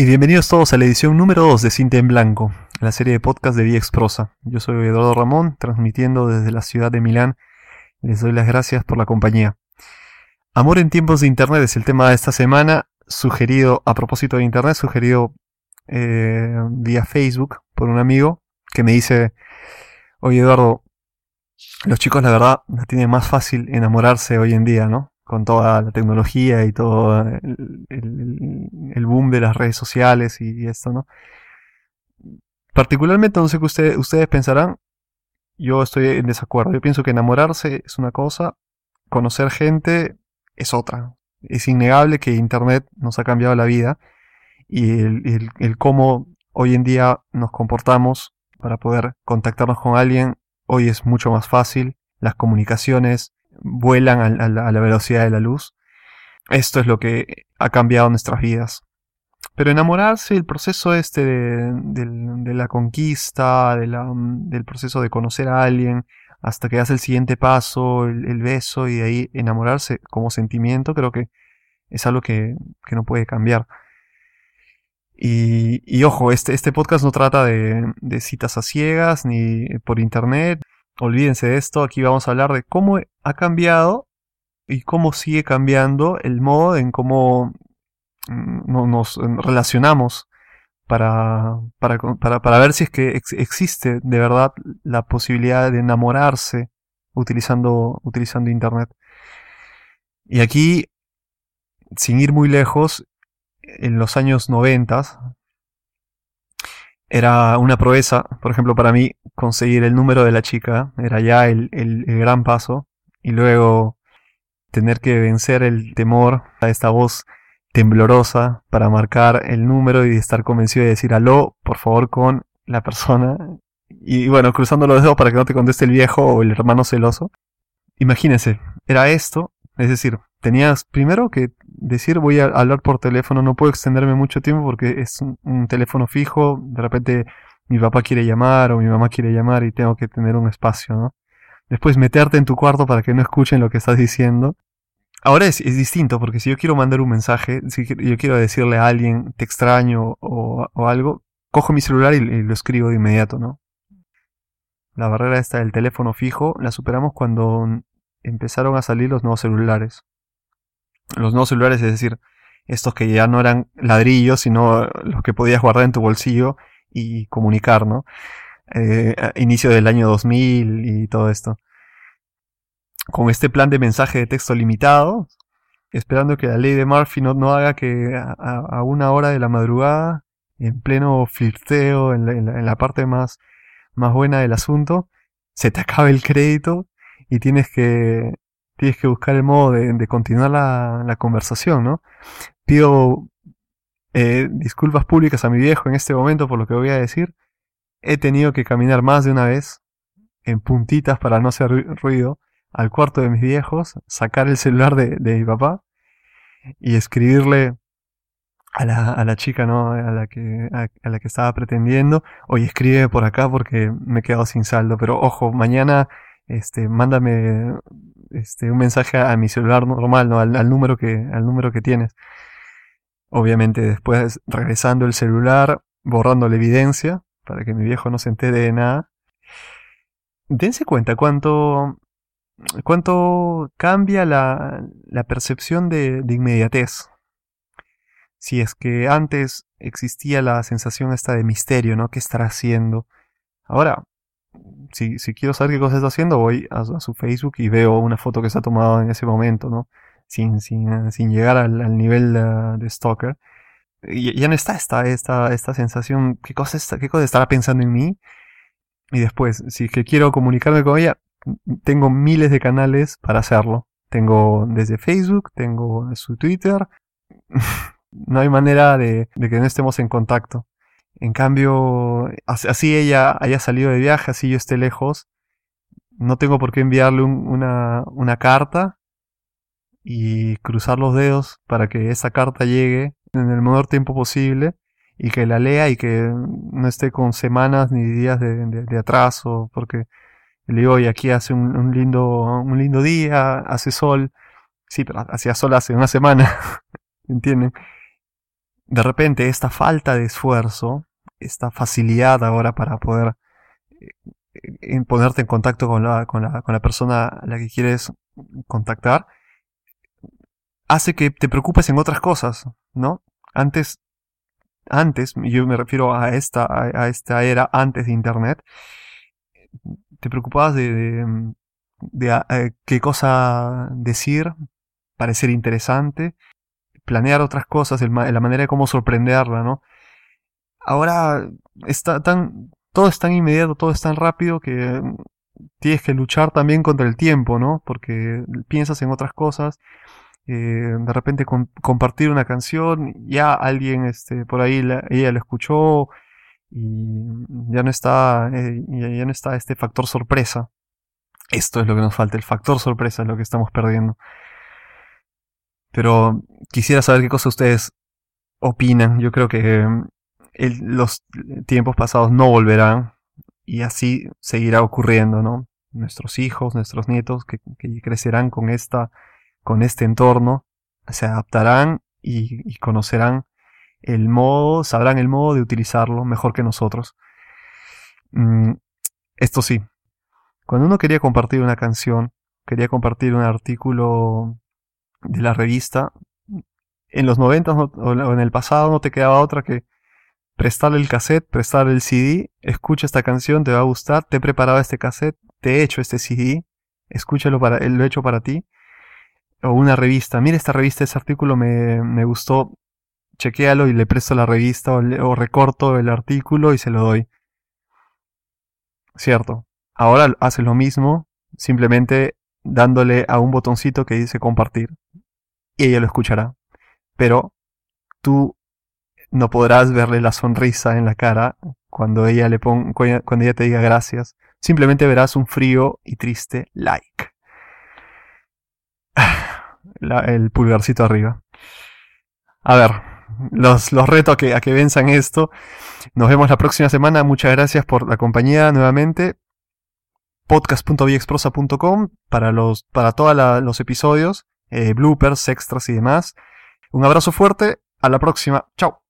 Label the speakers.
Speaker 1: Y bienvenidos todos a la edición número 2 de Cinta en Blanco, la serie de podcast de VX Prosa. Yo soy Eduardo Ramón, transmitiendo desde la ciudad de Milán. Les doy las gracias por la compañía. Amor en tiempos de Internet es el tema de esta semana, sugerido, a propósito de Internet, sugerido eh, vía Facebook por un amigo que me dice, oye Eduardo, los chicos la verdad la tienen más fácil enamorarse hoy en día, ¿no? Con toda la tecnología y todo el, boom de las redes sociales y, esto, ¿no? Particularmente, no sé qué ustedes pensarán, yo estoy en desacuerdo. Yo pienso que enamorarse es una cosa, conocer gente es otra. Es innegable que Internet nos ha cambiado la vida y el cómo hoy en día nos comportamos para poder contactarnos con alguien hoy es mucho más fácil. Las comunicaciones vuelan a, la, velocidad de la luz. Esto es lo que ha cambiado nuestras vidas. Pero enamorarse, el proceso este de, la conquista, del proceso de conocer a alguien, hasta que hace el siguiente paso, el, beso y de ahí enamorarse como sentimiento, creo que es algo que, no puede cambiar. Y, ojo, este, este podcast no trata de, de citas a ciegas ni por internet olvídense de esto, aquí vamos a hablar de cómo ha cambiado y cómo sigue cambiando el modo en cómo mm, nos relacionamos para, para, para, ver si es que existe de verdad la posibilidad de enamorarse utilizando, utilizando Internet. Y aquí, sin ir muy lejos, en los años 90, era una proeza, por ejemplo, para mí, conseguir el número de la chica, era ya el, gran paso, y luego tener que vencer el temor a esta voz temblorosa para marcar el número y estar convencido de decir aló, por favor, con la persona. Y bueno, cruzando los dedos para que no te conteste el viejo o el hermano celoso. Imagínense, era esto, es decir, tenías primero que decir voy a hablar por teléfono, no puedo extenderme mucho tiempo porque es un, teléfono fijo, de repente mi papá quiere llamar o mi mamá quiere llamar y tengo que tener un espacio, ¿no? Después meterte en tu cuarto para que no escuchen lo que estás diciendo. Ahora es, distinto porque si yo quiero mandar un mensaje, si yo quiero decirle a alguien te extraño o, algo, cojo mi celular y, y, lo escribo de inmediato, ¿no? La barrera esta del teléfono fijo la superamos cuando empezaron a salir los nuevos celulares los nuevos celulares, es decir, estos que ya no eran ladrillos, sino los que podías guardar en tu bolsillo y comunicar, ¿no? Eh, inicio del año 2000 y todo esto. Con este plan de mensaje de texto limitado, esperando que la ley de Murphy no, no haga que a, una hora de la madrugada, en pleno flirteo, en la, parte más, más buena del asunto, se te acabe el crédito y tienes que tienes que buscar el modo de, continuar la, conversación, ¿no? Pido eh, disculpas públicas a mi viejo en este momento por lo que voy a decir. He tenido que caminar más de una vez en puntitas para no hacer ruido al cuarto de mis viejos, sacar el celular de, mi papá y escribirle a la, a la chica, ¿no? A la que, a, la que estaba pretendiendo. Oye, escribe por acá porque me he quedado sin saldo. Pero ojo, mañana, este, mándame este, un mensaje a mi celular normal, ¿no? Al, número que, al número que tienes. Obviamente después regresando el celular, borrando la evidencia, para que mi viejo no se entere de nada. Dense cuenta cuánto, cuánto cambia la, la percepción de, de inmediatez. Si es que antes existía la sensación esta de misterio, ¿no? ¿Qué estará haciendo? Ahora, si, quiero saber qué cosa está haciendo, voy a, su Facebook y veo una foto que se ha tomado en ese momento, ¿no? Sin, sin, sin llegar al, nivel de, stalker. Ya no está esta, esta, esta sensación, ¿qué cosa, está, ¿qué cosa estará pensando en mí? Y después, si que quiero comunicarme con ella, tengo miles de canales para hacerlo. Tengo desde Facebook, tengo su Twitter. no hay manera de, de que no estemos en contacto. En cambio, así ella haya salido de viaje, así yo esté lejos, no tengo por qué enviarle una, una carta y cruzar los dedos para que esa carta llegue en el menor tiempo posible y que la lea y que no esté con semanas ni días de, atraso, porque le digo, y aquí hace un, lindo, un lindo día, hace sol, sí, pero hacía sol hace una semana, ¿entienden? de repente esta falta de esfuerzo, esta facilidad ahora para poder en ponerte en contacto con la, con la, con la persona a la que quieres contactar, hace que te preocupes en otras cosas, ¿no? Antes, antes, yo me refiero a esta, a, esta era antes de Internet, te preocupabas de, de, eh, qué cosa decir, parecer interesante, planear otras cosas, la manera de cómo sorprenderla, ¿no? Ahora está tan, todo es tan inmediato, todo es tan rápido que tienes que luchar también contra el tiempo, ¿no? Porque piensas en otras cosas. Eh, de repente compartir una canción, ya alguien este, por ahí ella lo escuchó y ya no está, eh, ya no está este factor sorpresa. Esto es lo que nos falta, el factor sorpresa es lo que estamos perdiendo. Pero quisiera saber qué cosa ustedes opinan. Yo creo que los tiempos pasados no volverán y así seguirá ocurriendo, ¿no? Nuestros hijos, nuestros nietos que, crecerán con, esta, con este entorno, se adaptarán y, conocerán el modo, sabrán el modo de utilizarlo mejor que nosotros. Mm, esto sí, cuando uno quería compartir una canción, quería compartir un artículo de la revista, en los 90 o en el pasado no te quedaba otra que prestarle el cassette, prestarle el CD, escucha esta canción, te va a gustar, te he preparado este cassette, te he hecho este CD, escúchalo para, lo he hecho para ti. O una revista, mira esta revista, ese artículo me, me gustó, chequéalo y le presto la revista o, recorto el artículo y se lo doy. Cierto. Ahora hace lo mismo, simplemente dándole a un botoncito que dice compartir. Y ella lo escuchará. Pero tú no podrás verle la sonrisa en la cara cuando ella le ponga, cuando ella te diga gracias. Simplemente verás un frío y triste like. El pulgarcito arriba. A ver, los, los reto a que, a que venzan esto. Nos vemos la próxima semana. Muchas gracias por la compañía nuevamente. podcast.viexprosa.com para los para todos los episodios, eh, bloopers, extras y demás. Un abrazo fuerte. A la próxima. Chao.